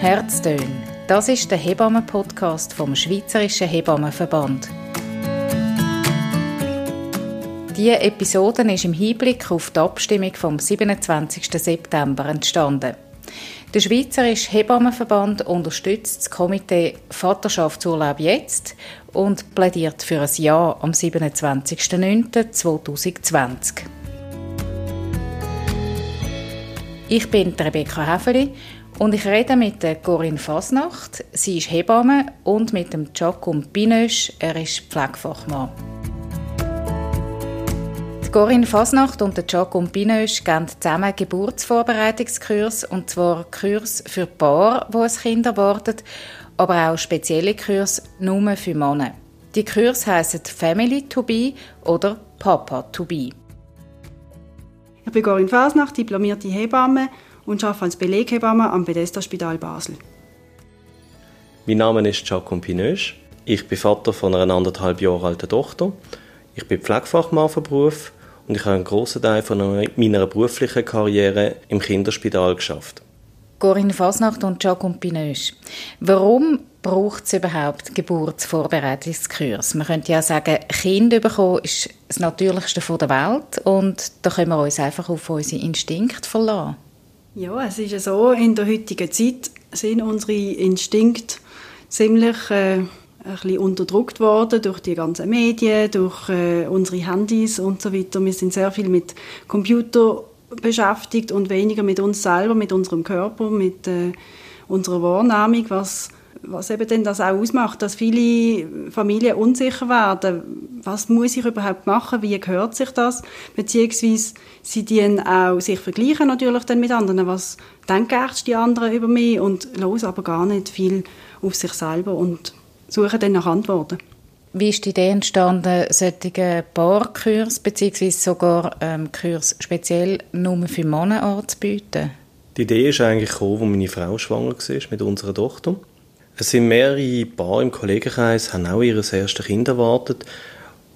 Herztöne. Das ist der Hebammen-Podcast vom Schweizerischen Hebammenverband. Diese Episode ist im Hinblick auf die Abstimmung vom 27. September entstanden. Der Schweizerische Hebammenverband unterstützt das Komitee Vaterschaftsurlaub jetzt und plädiert für ein Ja am 27.09.2020. Ich bin Rebecca Häfeli und ich rede mit Corinne Fasnacht. Sie ist Hebamme und mit dem Giacomo Binösch. Er ist Pflegefachmann. Corinne Fasnacht und Giacomo Binösch geben zusammen Geburtsvorbereitungskurs, und zwar Kurs für Paare, die ein Kind erwarten, aber auch spezielle Kurs nur für Männer. Die Kurs heißen Family to be oder Papa to be. Ich bin Corinne Fasnacht, diplomierte Hebamme und arbeite als Beleghebamme am Bethesda Spital Basel. Mein Name ist Giacomo Binösch. Ich bin Vater von einer anderthalb Jahre alten Tochter. Ich bin Pflegefachmann von Beruf und ich habe einen grossen Teil von meiner beruflichen Karriere im Kinderspital geschafft. Corinne Fasnacht und Giacomo Pinösch. Warum braucht es überhaupt Geburtsvorbereitungskurs? Man könnte ja sagen, Kind bekommen ist das Natürlichste der Welt und da können wir uns einfach auf unsere Instinkte verlassen. Ja, es ist so, in der heutigen Zeit sind unsere Instinkte ziemlich äh, ein bisschen unterdrückt worden durch die ganzen Medien, durch äh, unsere Handys und so weiter. Wir sind sehr viel mit Computer beschäftigt und weniger mit uns selber, mit unserem Körper, mit äh, unserer Wahrnehmung, was was eben denn das auch ausmacht, dass viele Familien unsicher werden. Was muss ich überhaupt machen? Wie gehört sich das? Beziehungsweise sie die auch sich vergleichen natürlich dann mit anderen. Was denken echt die anderen über mich? Und los aber gar nicht viel auf sich selber und suchen dann nach Antworten. Wie ist die Idee entstanden, solche Paarkurs bzw. sogar ähm, Kurs speziell nur für Männer anzubieten? Die Idee ist eigentlich gekommen, als meine Frau schwanger war mit unserer Tochter. Es sind mehrere Paare im Kollegenkreis, haben auch ihr erstes Kind erwartet.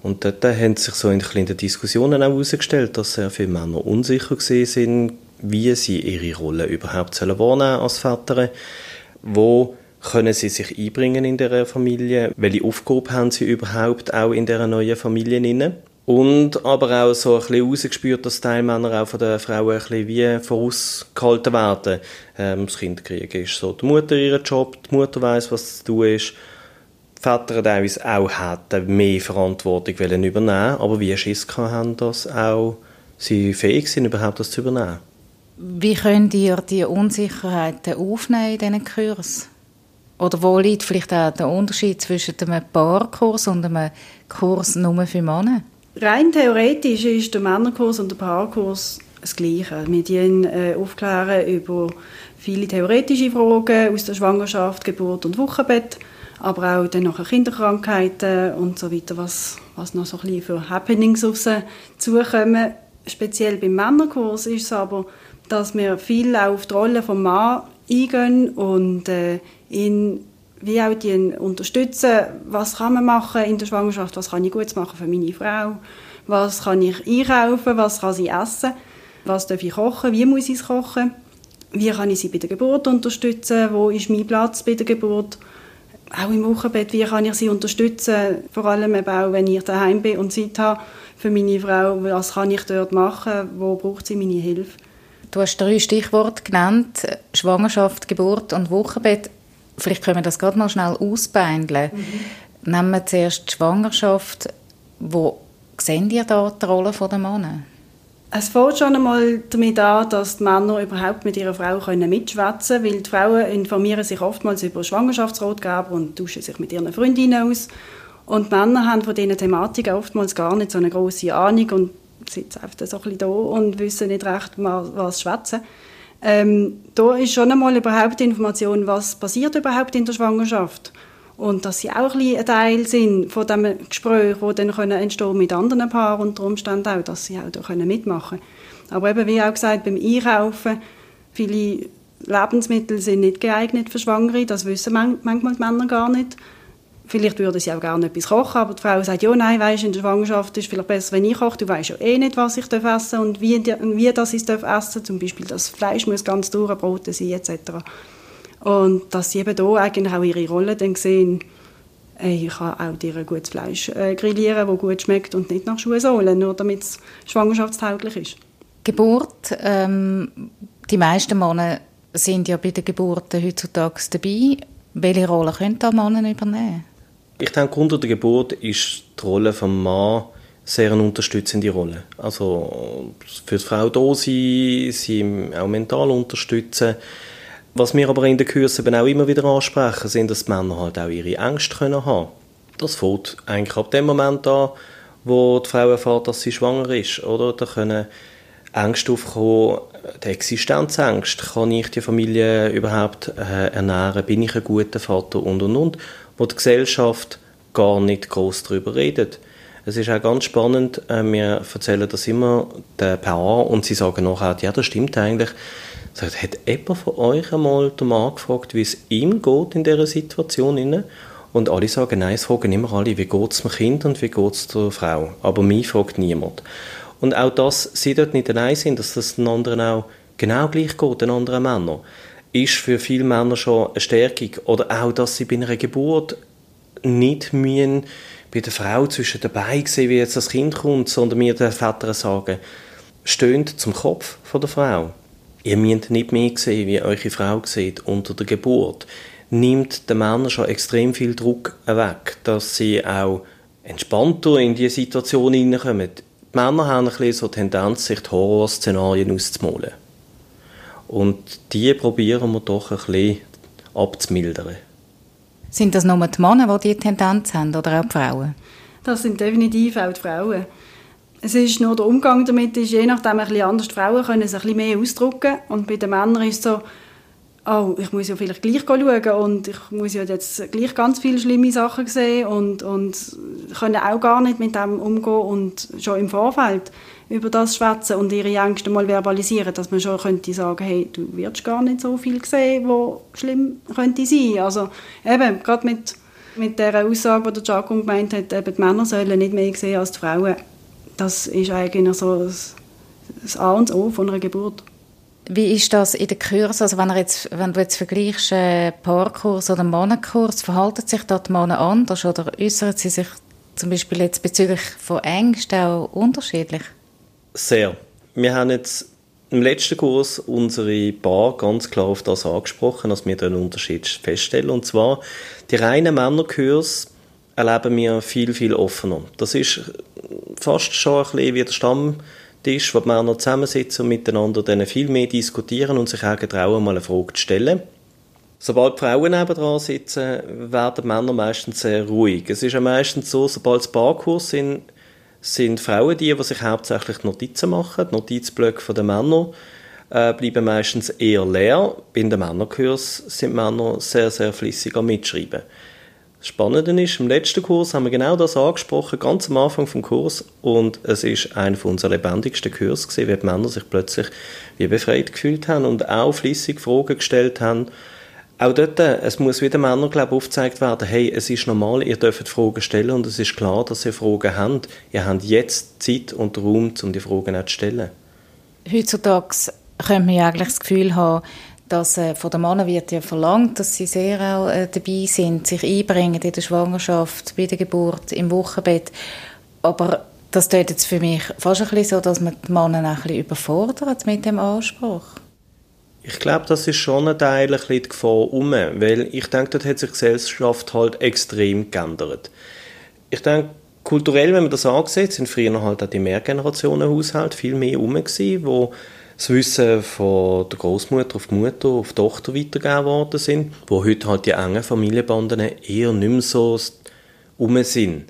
Und dort haben sich so in den Diskussionen auch herausgestellt, dass sehr viele Männer unsicher sind, wie sie ihre Rolle überhaupt wahrnehmen sollen als Väter. Wo können sie sich einbringen in der Familie? Welche Aufgabe haben sie überhaupt auch in der neuen Familie? Und aber auch so ein bisschen rausgespürt, dass Teilmänner auch von den Frauen ein bisschen wie vorausgehalten werden. Ähm, das Kinderkriegen ist so die Mutter ihren Job, die Mutter weiß, was zu tun ist. Die Väter teilweise auch hätten mehr Verantwortung wollen übernehmen aber wie Schiss haben, dass auch sie fähig sind, überhaupt das zu übernehmen. Wie könnt ihr die Unsicherheiten aufnehmen in diesen Kursen? Oder wo liegt vielleicht auch der Unterschied zwischen einem Paarkurs und einem Kurs nur für Männer? Rein theoretisch ist der Männerkurs und der Paarkurs das Gleiche. Wir äh, aufklären über viele theoretische Fragen aus der Schwangerschaft, Geburt und Wochenbett, aber auch dann nachher Kinderkrankheiten und so weiter, was, was noch so ein bisschen für Happenings auf sie zukommen. Speziell beim Männerkurs ist es aber, dass wir viel auf die Rolle des Mann eingehen und äh, ihn wie auch die unterstützen, was kann man machen in der Schwangerschaft, was kann ich gut machen für meine Frau, was kann ich einkaufen, was kann sie essen, was darf ich kochen, wie muss ich es kochen, wie kann ich sie bei der Geburt unterstützen, wo ist mein Platz bei der Geburt, auch im Wochenbett, wie kann ich sie unterstützen, vor allem eben auch, wenn ich daheim bin und Zeit habe für meine Frau, was kann ich dort machen, wo braucht sie meine Hilfe. Du hast drei Stichworte genannt, Schwangerschaft, Geburt und Wochenbett. Vielleicht können wir das gerade mal schnell ausbeindeln. Mhm. Nehmen wir zuerst die Schwangerschaft. Wo sehen ihr da die Rolle der Männer? Es fängt schon einmal damit an, dass die Männer überhaupt mit ihrer Frau können mitschwätzen können, weil die Frauen informieren sich oftmals über Schwangerschaftsratgeber und tauschen sich mit ihren Freundinnen aus. Und die Männer haben von diesen Thematiken oftmals gar nicht so eine große Ahnung und sitzen einfach so ein bisschen da und wissen nicht recht, was schwätzen. Ähm, da ist schon einmal überhaupt die Information, was passiert überhaupt in der Schwangerschaft und dass sie auch ein, Teil sind von dem Gespräch, wo dann können entstehen mit anderen Paaren unter Umständen auch, dass sie auch da können mitmachen. Aber eben wie auch gesagt beim Einkaufen viele Lebensmittel sind nicht geeignet für Schwangere, das wissen manchmal die Männer gar nicht. Vielleicht würde sie auch gerne etwas kochen, aber die Frau sagt, ja, nein, weißt, in der Schwangerschaft ist vielleicht besser, wenn ich koche. Du weißt ja eh nicht, was ich essen und wie, wie das ich essen Zum Beispiel das Fleisch muss ganz durch, Brote sein etc. Und dass sie eben hier eigentlich auch ihre Rolle dann sehen, ich kann auch dir ein gutes Fleisch äh, grillieren, das gut schmeckt und nicht nach Schuhsohlen, nur damit es schwangerschaftstauglich ist. Geburt, ähm, die meisten Männer sind ja bei den Geburten heutzutage dabei. Welche Rolle können da Männer übernehmen? Ich denke, unter der Geburt ist die Rolle des Mannes sehr eine unterstützende Rolle. Also für die Frau da sein, sie auch mental unterstützen. Was wir aber in den Kursen auch immer wieder ansprechen, sind, dass die Männer halt auch ihre Ängste können haben Das fängt eigentlich ab dem Moment an, wo die Frau erfährt, dass sie schwanger ist. Oder? Da können Ängste aufkommen, die Existenzängste. Kann ich die Familie überhaupt äh, ernähren? Bin ich ein guter Vater? Und, und, und. Wo die Gesellschaft gar nicht groß darüber redet. Es ist auch ganz spannend, äh, wir erzählen das immer den Paar und sie sagen nachher, ja, das stimmt eigentlich. Sagt, hat jemand von euch einmal den Mann gefragt, wie es ihm geht in dieser Situation? Und alle sagen, nein, es fragen immer alle, wie geht es dem Kind und wie geht es der Frau. Aber mich fragt niemand. Und auch, dass sie dort nicht allein sind, dass das den anderen auch genau gleich geht, den anderen Männern, ist für viele Männer schon eine Stärkung. Oder auch, dass sie bei einer Geburt nicht müssen bei der Frau zwischen dabei sehen, wie jetzt das Kind kommt, sondern mir den Väter sagen, stöhnt zum Kopf von der Frau. Ihr müsst nicht mehr sehen, wie eure Frau sieht unter der Geburt. Nimmt den Männern schon extrem viel Druck weg, dass sie auch entspannter in diese Situation hineinkommen. Die Männer haben ein bisschen so Tendenz, sich die Horrorszenarien auszumalen. Und die probieren wir doch ein bisschen abzumildern. Sind das nur die Männer, die diese Tendenz haben, oder auch die Frauen? Das sind definitiv auch die Frauen. Es ist nur der Umgang damit, ist je nachdem ein bisschen anders. Die Frauen können sich ein bisschen mehr ausdrücken und bei den Männern ist es so, oh, ich muss ja vielleicht gleich schauen und ich muss ja jetzt gleich ganz viele schlimme Sachen sehen und, und können auch gar nicht mit dem umgehen und schon im Vorfeld über das schwätzen und ihre Ängste mal verbalisieren, dass man schon könnte sagen, hey, du wirst gar nicht so viel sehen, wo schlimm könnte sein. Also eben, gerade mit, mit der Aussage, die Jaco gemeint hat, eben die Männer sollen nicht mehr sehen als die Frauen, das ist eigentlich so das, das A und O von einer Geburt. Wie ist das in den Kursen? Also wenn, jetzt, wenn du jetzt vergleichst, äh, Paarkurs oder Mannenkurs, verhalten sich dort die Männer anders oder äußern sie sich zum Beispiel jetzt bezüglich von Ängsten auch unterschiedlich? Sehr. Wir haben jetzt im letzten Kurs unsere Bar ganz klar auf das angesprochen, dass wir den Unterschied feststellen. Und zwar, die reinen Männerkurs erleben wir viel, viel offener. Das ist fast schon ein bisschen wie der Stamm Tisch, wo die Männer zusammensitzen und miteinander dann viel mehr diskutieren und sich auch trauen, mal eine Frage zu stellen. Sobald die Frauen nebenan sitzen, werden die Männer meistens sehr ruhig. Es ist ja meistens so, sobald es Barkurs sind, sind Frauen die, die sich hauptsächlich Notizen machen. Die Notizblöcke der Männer äh, bleiben meistens eher leer. Bei den Männerkurs sind Männer sehr, sehr flüssig am Mitschreiben. Das Spannende ist, im letzten Kurs haben wir genau das angesprochen, ganz am Anfang vom Kurs. Und es ist einer unserer lebendigsten Kurse wie die Männer sich plötzlich wie befreit gefühlt haben und auch flüssig Fragen gestellt haben. Auch dort, es muss wieder Männern, glaube ich, aufgezeigt werden, hey, es ist normal, ihr dürft Fragen stellen und es ist klar, dass ihr Fragen habt. Ihr habt jetzt Zeit und Raum, um die Fragen auch zu stellen. Heutzutage könnte man ja eigentlich das Gefühl haben, dass äh, von den Männern wird ja verlangt, dass sie sehr auch äh, dabei sind, sich einbringen in der Schwangerschaft, bei der Geburt, im Wochenbett. Aber das tut jetzt für mich fast ein bisschen so, dass man die Männer auch ein bisschen überfordert mit dem Anspruch. Ich glaube, das ist schon ein Teil ein die Gefahr um, weil ich denke, dort hat sich die Gesellschaft halt extrem geändert. Ich denke, kulturell, wenn man das ansieht, sind früher halt auch die Mehrgenerationenhaushalte viel mehr herum gewesen, wo das Wissen von der Großmutter auf die Mutter, auf die Tochter weitergegeben worden sind, wo heute halt die engen Familienbanden eher nicht mehr so um sind.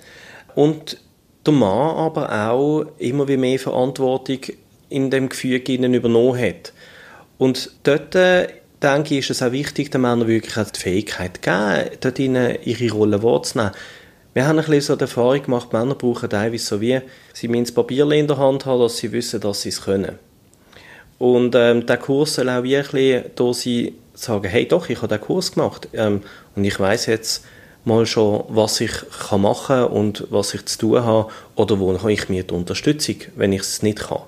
Und der Mann aber auch immer wie mehr Verantwortung in dem Gefüge übernommen hat. Und dort äh, denke ich, ist es auch wichtig, den Männern wirklich auch die Fähigkeit zu geben, dort ihnen ihre Rolle wahrzunehmen. Wir haben ein bisschen so die Erfahrung gemacht, Männer brauchen teilweise so wie, sie müssen das Papier in der Hand haben, dass sie wissen, dass sie es können. Und ähm, der Kurs soll auch wirklich da sein, sagen, hey doch, ich habe den Kurs gemacht ähm, und ich weiß jetzt mal schon, was ich kann machen und was ich zu tun habe oder wo habe ich mir die Unterstützung, wenn ich es nicht kann.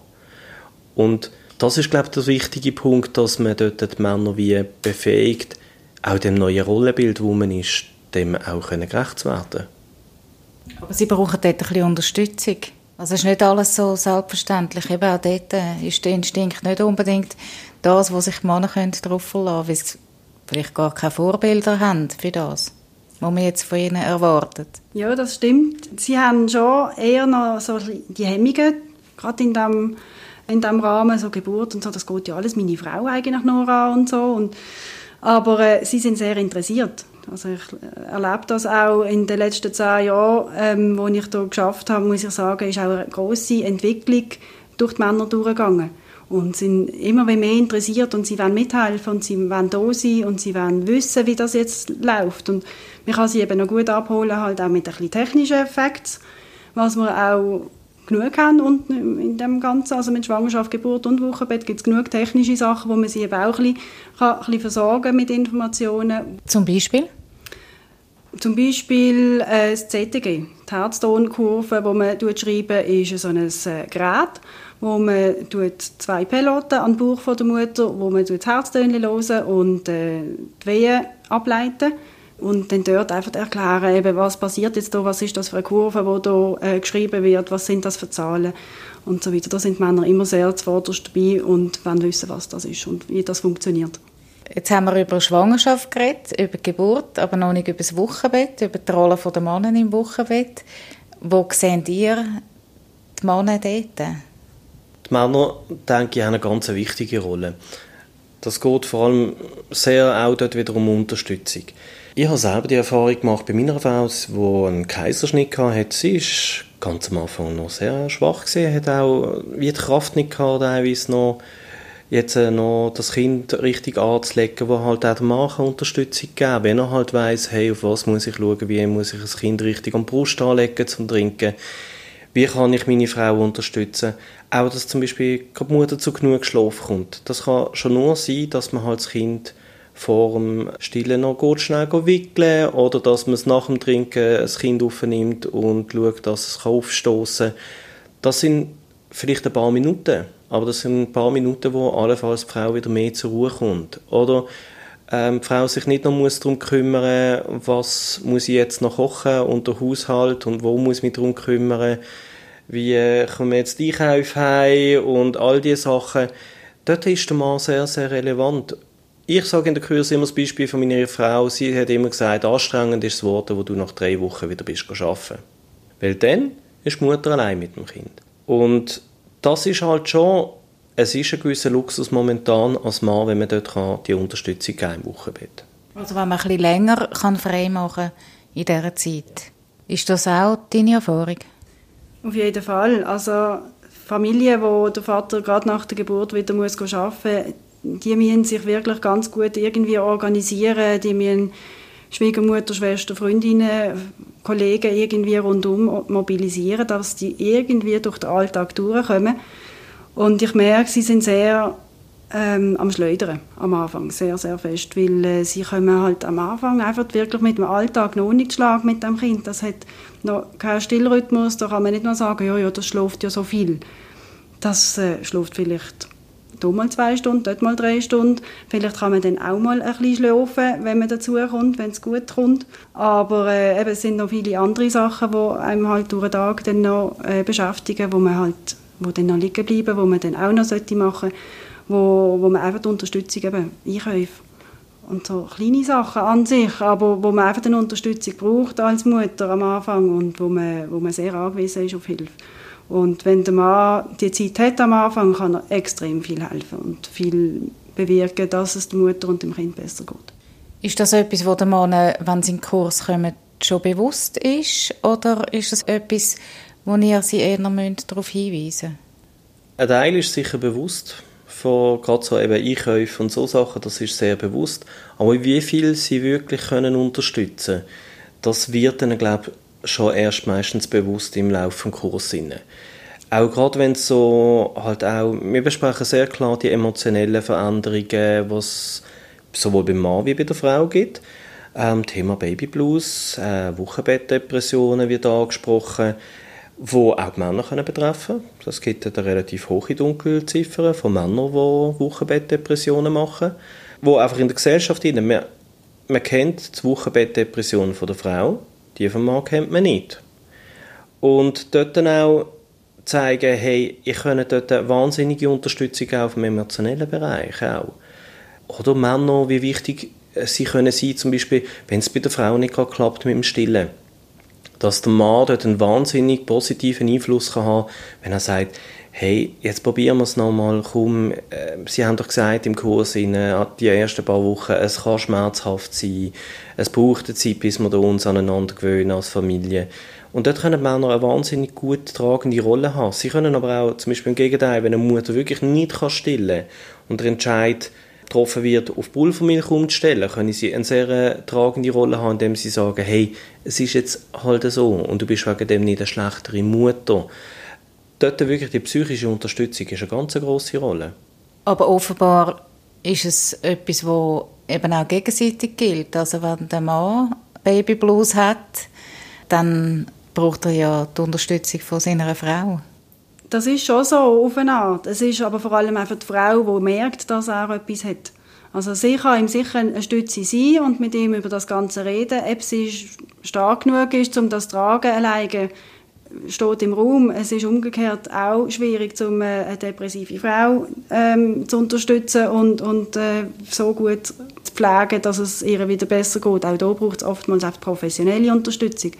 Und das ist, glaube ich, der wichtige Punkt, dass man dort die Männer wie befähigt, auch dem neuen Rollenbild, wo man ist, dem auch gerecht zu werden. Aber Sie brauchen dort ein bisschen Unterstützung. Also es ist nicht alles so selbstverständlich. Eben auch dort ist der Instinkt nicht unbedingt das, was sich Männer darauf verlassen können, weil sie vielleicht gar keine Vorbilder haben für das, was man jetzt von ihnen erwartet. Ja, das stimmt. Sie haben schon eher noch so die Hemmungen, gerade in dem, in dem Rahmen, so Geburt und so, das geht ja alles meine Frau eigentlich nur an und so. Und, aber äh, sie sind sehr interessiert. Also ich äh, erlebe das auch in den letzten zehn Jahren, ähm, wo ich hier geschafft habe, muss ich sagen, ist auch eine große Entwicklung durch die Männer durchgegangen und sind immer mehr interessiert und sie wollen mithelfen und sie wollen da sein und sie wollen wissen, wie das jetzt läuft und man kann sie eben noch gut abholen, halt auch mit ein bisschen technischen Effekten, was wir auch genug haben und in dem Ganzen, also mit Schwangerschaft, Geburt und Wochenbett gibt es genug technische Sachen, wo man sie eben auch ein bisschen, kann, ein bisschen versorgen mit Informationen. Zum Beispiel? Zum Beispiel äh, das CTG, die Herztonkurve, die man schreiben ist so ein äh, Gerät, wo man zwei Peloten an den Bauch von der Mutter, wo man das Herztöne hören und äh, die Wehen ableiten und dann dort einfach erklären, eben, was passiert jetzt da, was ist das für eine Kurve, die da äh, geschrieben wird, was sind das für Zahlen und so weiter. Da sind Männer immer sehr zuvorderst dabei und wollen wissen, was das ist und wie das funktioniert. Jetzt haben wir über Schwangerschaft geredet, über Geburt, aber noch nicht über das Wochenbett, über die Rolle der Männer im Wochenbett. Wo seht ihr die Männer dort? Die Männer, denke ich, haben eine ganz wichtige Rolle. Das geht vor allem sehr auch dort wieder um Unterstützung. Ich habe selber die Erfahrung gemacht bei meiner Frau, die einen Kaiserschnitt hatte. Sie war ganz am Anfang noch sehr schwach, gewesen, hat auch wie die Kraft nicht gehabt, teilweise noch jetzt äh, noch das Kind richtig anzulegen, wo halt auch der Mann Unterstützung geben wenn er halt weiss, hey, auf was muss ich schauen, wie muss ich das Kind richtig am Brust anlegen zum Trinken, wie kann ich meine Frau unterstützen. Auch, dass zum Beispiel die Mutter zu genug Schlaf kommt. Das kann schon nur sein, dass man halt das Kind vor dem Stillen noch gut schnell wickeln oder dass man es nach dem Trinken das Kind aufnimmt und schaut, dass es aufstoßen kann. Das sind vielleicht ein paar Minuten. Aber das sind ein paar Minuten, wo allenfalls die Frau wieder mehr zur Ruhe kommt. Oder ähm, die Frau sich nicht noch muss darum kümmern was muss ich jetzt noch kochen und der Haushalt und wo muss ich mich darum kümmern, wie äh, kommen jetzt die Einkäufe heim und all diese Sachen. Dort ist der Mann sehr, sehr relevant. Ich sage in der Kurs immer das Beispiel von meiner Frau, sie hat immer gesagt, anstrengend ist das Wort, wo du nach drei Wochen wieder bist arbeiten. Weil dann ist die Mutter allein mit dem Kind. Und das ist halt schon, es ist ein gewisser Luxus momentan als Mann, wenn man dort kann, die Unterstützung geben im Wochenbett. Also wenn man ein bisschen länger kann frei machen in dieser Zeit. Ist das auch deine Erfahrung? Auf jeden Fall. Also Familien, wo der Vater gerade nach der Geburt wieder muss arbeiten muss, die müssen sich wirklich ganz gut irgendwie organisieren. Die müssen Schwiegermutter, Schwester, Freundinnen, Kollegen irgendwie rundum mobilisieren, dass die irgendwie durch den Alltag durchkommen. Und ich merke, sie sind sehr ähm, am Schleudern am Anfang, sehr, sehr fest, weil äh, sie kommen halt am Anfang einfach wirklich mit dem Alltag noch nicht schlagen mit dem Kind. Das hat noch keinen Stillrhythmus, da kann man nicht nur sagen, ja, ja, das schläft ja so viel. Das äh, schläft vielleicht hier mal zwei Stunden, dort mal drei Stunden. Vielleicht kann man dann auch mal ein bisschen schlafen, wenn man dazu kommt, wenn es gut kommt. Aber äh, eben, es sind noch viele andere Sachen, die einem halt durch den Tag dann noch äh, beschäftigen, wo man halt, wo dann noch liegen bleiben, wo man dann auch noch sollte machen, wo, wo man einfach die Unterstützung eben Einkäufe und so kleine Sachen an sich, aber wo man einfach eine Unterstützung braucht als Mutter am Anfang und wo man, wo man sehr angewiesen ist auf Hilfe. Und wenn der Mann die Zeit hat am Anfang, kann er extrem viel helfen und viel bewirken, dass es der Mutter und dem Kind besser geht. Ist das etwas, wo der Mann, wenn sie in den Kurs kommen, schon bewusst ist? Oder ist das etwas, wo ihr sie eher darauf hinweisen müsst? Ein Teil ist sicher bewusst, von gerade so eben Einkäufen und so Sachen, das ist sehr bewusst. Aber wie viel sie wirklich können unterstützen das wird dann, glaube schon erst meistens bewusst im Laufe des Kurses. Auch gerade wenn es so halt auch, wir besprechen sehr klar die emotionellen Veränderungen, was sowohl beim Mann wie bei der Frau gibt. Ähm, Thema Babyblues, äh, Wochenbettdepressionen wird angesprochen, wo auch die Männer können betreffen Es gibt eine relativ hohe Dunkelziffer von Männern, die Wochenbettdepressionen machen, wo einfach in der Gesellschaft, wir man kennt die Wochenbettdepression der Frau, die vom Mann kennt man nicht. Und dort dann auch zeigen, hey, ich kann dort eine wahnsinnige Unterstützung auch im emotionellen Bereich auch. Oder Männer, wie wichtig sie können sein, zum Beispiel, wenn es bei der Frau nicht klappt mit dem Stillen. Dass der Mann dort einen wahnsinnig positiven Einfluss kann haben wenn er sagt, hey, jetzt probieren wir es nochmal, komm, äh, Sie haben doch gesagt im Kurs, in, äh, die ersten paar Wochen, es kann schmerzhaft sein, es braucht eine Zeit, bis wir uns aneinander gewöhnen als Familie. Und dort können Männer eine wahnsinnig gut tragende Rolle haben. Sie können aber auch, zum Beispiel im Gegenteil, wenn eine Mutter wirklich nicht kann stillen und der Entscheid getroffen wird, auf Pulvermilch umzustellen, können sie eine sehr äh, tragende Rolle haben, indem sie sagen, hey, es ist jetzt halt so und du bist wegen dem nicht eine schlechtere Mutter dort wirklich die psychische Unterstützung ist eine ganz große Rolle. Aber offenbar ist es etwas, wo eben auch gegenseitig gilt. Also wenn der Mann Baby Blues hat, dann braucht er ja die Unterstützung von seiner Frau. Das ist schon so auf eine Art. Es ist aber vor allem einfach die Frau, die merkt, dass er etwas hat. Also sie kann ihm sicher eine Stütze sein und mit ihm über das Ganze reden, ob sie stark genug ist, um das zu tragen alleine steht im Raum. Es ist umgekehrt auch schwierig, um eine depressive Frau ähm, zu unterstützen und, und äh, so gut zu pflegen, dass es ihr wieder besser geht. Auch da braucht es oftmals auch professionelle Unterstützung.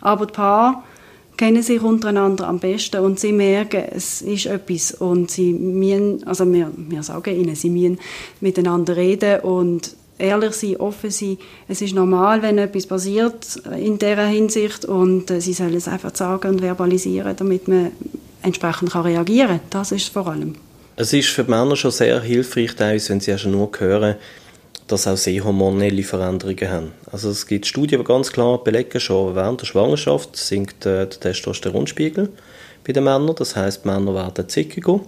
Aber die Paare kennen sich untereinander am besten und sie merken, es ist etwas und sie müssen, also wir, wir sagen ihnen, sie müssen miteinander reden und ehrlich sein, offen sein. Es ist normal, wenn etwas passiert in dieser Hinsicht und äh, sie sollen es einfach sagen und verbalisieren, damit man entsprechend kann reagieren kann. Das ist vor allem. Es ist für die Männer schon sehr hilfreich, wenn sie schon nur hören, dass auch sie hormonelle Veränderungen haben. Also es gibt Studien, die ganz klar belegen, schon während der Schwangerschaft sinkt äh, der Testosteronspiegel bei den Männern. Das heißt, Männer werden zickiger.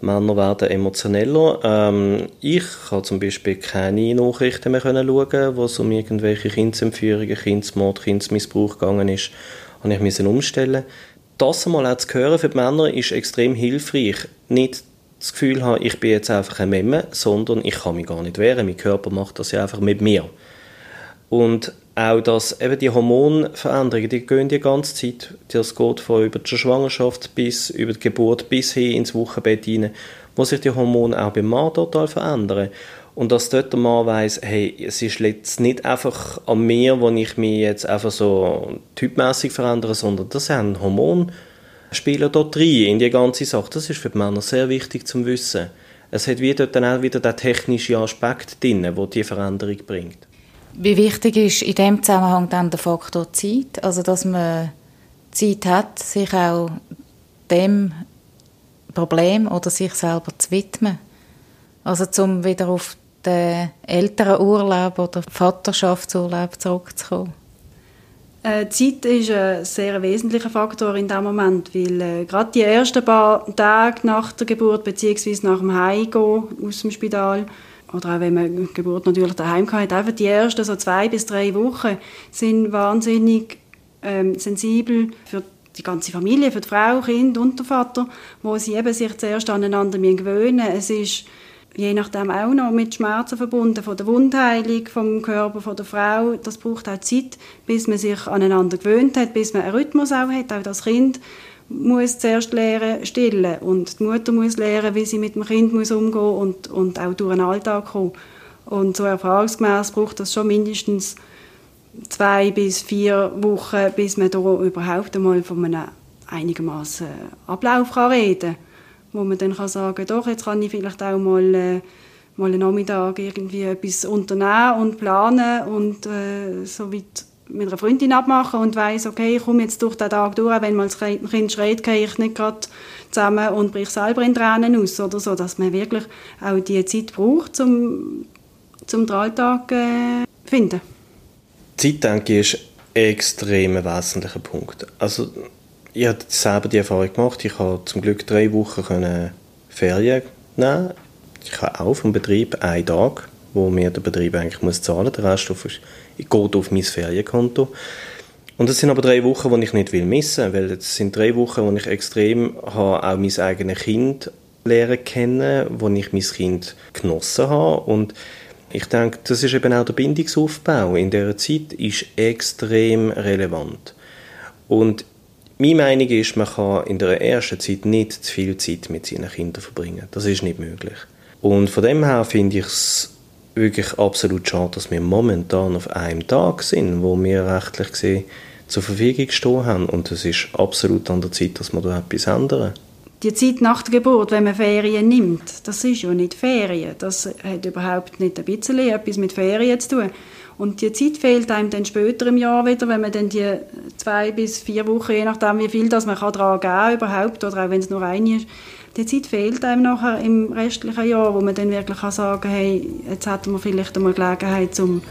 Männer werden emotioneller. Ähm, ich kann zum Beispiel keine Nachrichten mehr schauen, wo es um irgendwelche Kindsentführungen, Kindsmord, Kindsmissbrauch gegangen ist. Habe ich müssen umstellen. Das einmal auch zu hören für die Männer ist extrem hilfreich. Nicht das Gefühl haben, ich bin jetzt einfach ein Memme, sondern ich kann mich gar nicht wehren. Mein Körper macht das ja einfach mit mir. Und auch, dass eben die Hormonveränderungen, die gehen die ganze Zeit, das geht von über die Schwangerschaft bis über die Geburt bis hin ins Wochenbett hinein, wo sich die Hormone auch beim Mann total verändern. Und dass dort der Mann weiss, hey, es ist jetzt nicht einfach an mir, wo ich mich jetzt einfach so typmäßig verändere, sondern das sind Hormone, spielen dort rein in die ganze Sache. Das ist für die Männer sehr wichtig zu wissen. Es hat wieder dann auch wieder den technischen Aspekt drin, der die Veränderung bringt. Wie wichtig ist in dem Zusammenhang dann der Faktor Zeit? Also, dass man Zeit hat, sich auch dem Problem oder sich selber zu widmen. Also, zum wieder auf den älteren Urlaub oder Vaterschaftsurlaub zurückzukommen. Äh, Zeit ist ein sehr wesentlicher Faktor in diesem Moment, weil äh, gerade die ersten paar Tage nach der Geburt bzw. nach dem Heimgehen aus dem Spital oder auch wenn man die Geburt natürlich daheim hat, einfach die ersten so zwei bis drei Wochen sind wahnsinnig ähm, sensibel für die ganze Familie, für die Frau, Kind und den Vater, wo sie eben sich zuerst aneinander gewöhnen müssen. Es ist je nachdem auch noch mit Schmerzen verbunden, von der Wundheilung vom Körper von der Frau. Das braucht auch Zeit, bis man sich aneinander gewöhnt hat, bis man einen Rhythmus auch hat, auch das Kind muss zuerst lernen stillen und die Mutter muss lernen, wie sie mit dem Kind muss umgehen und, und auch durch den Alltag kommen. Und so erfahrungsgemäß braucht das schon mindestens zwei bis vier Wochen, bis man da überhaupt einmal von einem einigermaßen Ablauf kann reden kann. Wo man dann kann sagen doch, jetzt kann ich vielleicht auch mal, äh, mal einen Nachmittag irgendwie etwas unternehmen und planen und äh, so weit mit einer Freundin abmachen und weiß okay, ich komme jetzt durch den Tag durch, wenn mal das Kind schreit, gehe ich nicht gerade zusammen und brich selber in Tränen aus oder so, dass man wirklich auch die Zeit braucht, um zum den Alltag äh, finden. Zeit, denke ich, ist ein extrem wesentlicher Punkt. Also, ich habe selber die Erfahrung gemacht. Ich habe zum Glück drei Wochen können Ferien nehmen. Ich habe auch vom Betrieb einen Tag, wo mir der Betrieb eigentlich muss zahlen muss. Der Rest geht auf mein Ferienkonto. Und das sind aber drei Wochen, die ich nicht will missen will, weil es sind drei Wochen, wo ich extrem habe, auch mein eigenes Kind lernen kennen, wo ich mein Kind genossen habe und Ich denke, das ist eben auch der Bindungsaufbau in dieser Zeit ist extrem relevant. Und meine Meinung ist, man kann in der ersten Zeit nicht zu viel Zeit mit seinen Kindern verbringen. Das ist nicht möglich. Und von dem her finde ich es wirklich absolut schade, dass wir momentan auf einem Tag sind, wo wir rechtlich gesehen zur Verfügung stehen haben. Und es ist absolut an der Zeit, dass wir da etwas ändern. Die Zeit nach der Geburt, wenn man Ferien nimmt, das ist ja nicht Ferien. Das hat überhaupt nicht ein bisschen etwas mit Ferien zu tun. Und die Zeit fehlt einem dann später im Jahr wieder, wenn man dann die zwei bis vier Wochen, je nachdem wie viel das man daran geben kann überhaupt, oder auch wenn es nur eine ist, die Zeit fehlt einem nachher im restlichen Jahr, wo man dann wirklich kann sagen hey, jetzt hätten wir vielleicht einmal Gelegenheit, um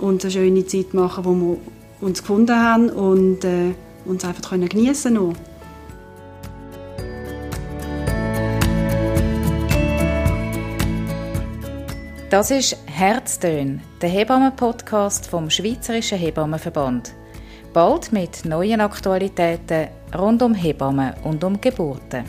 uns eine schöne Zeit zu machen, wo wir uns gefunden haben und äh, uns einfach geniessen können. Das ist Herztön, der Hebammen-Podcast vom Schweizerischen Hebammenverband. Bald mit neuen Aktualitäten rund um Hebammen und um Geburten.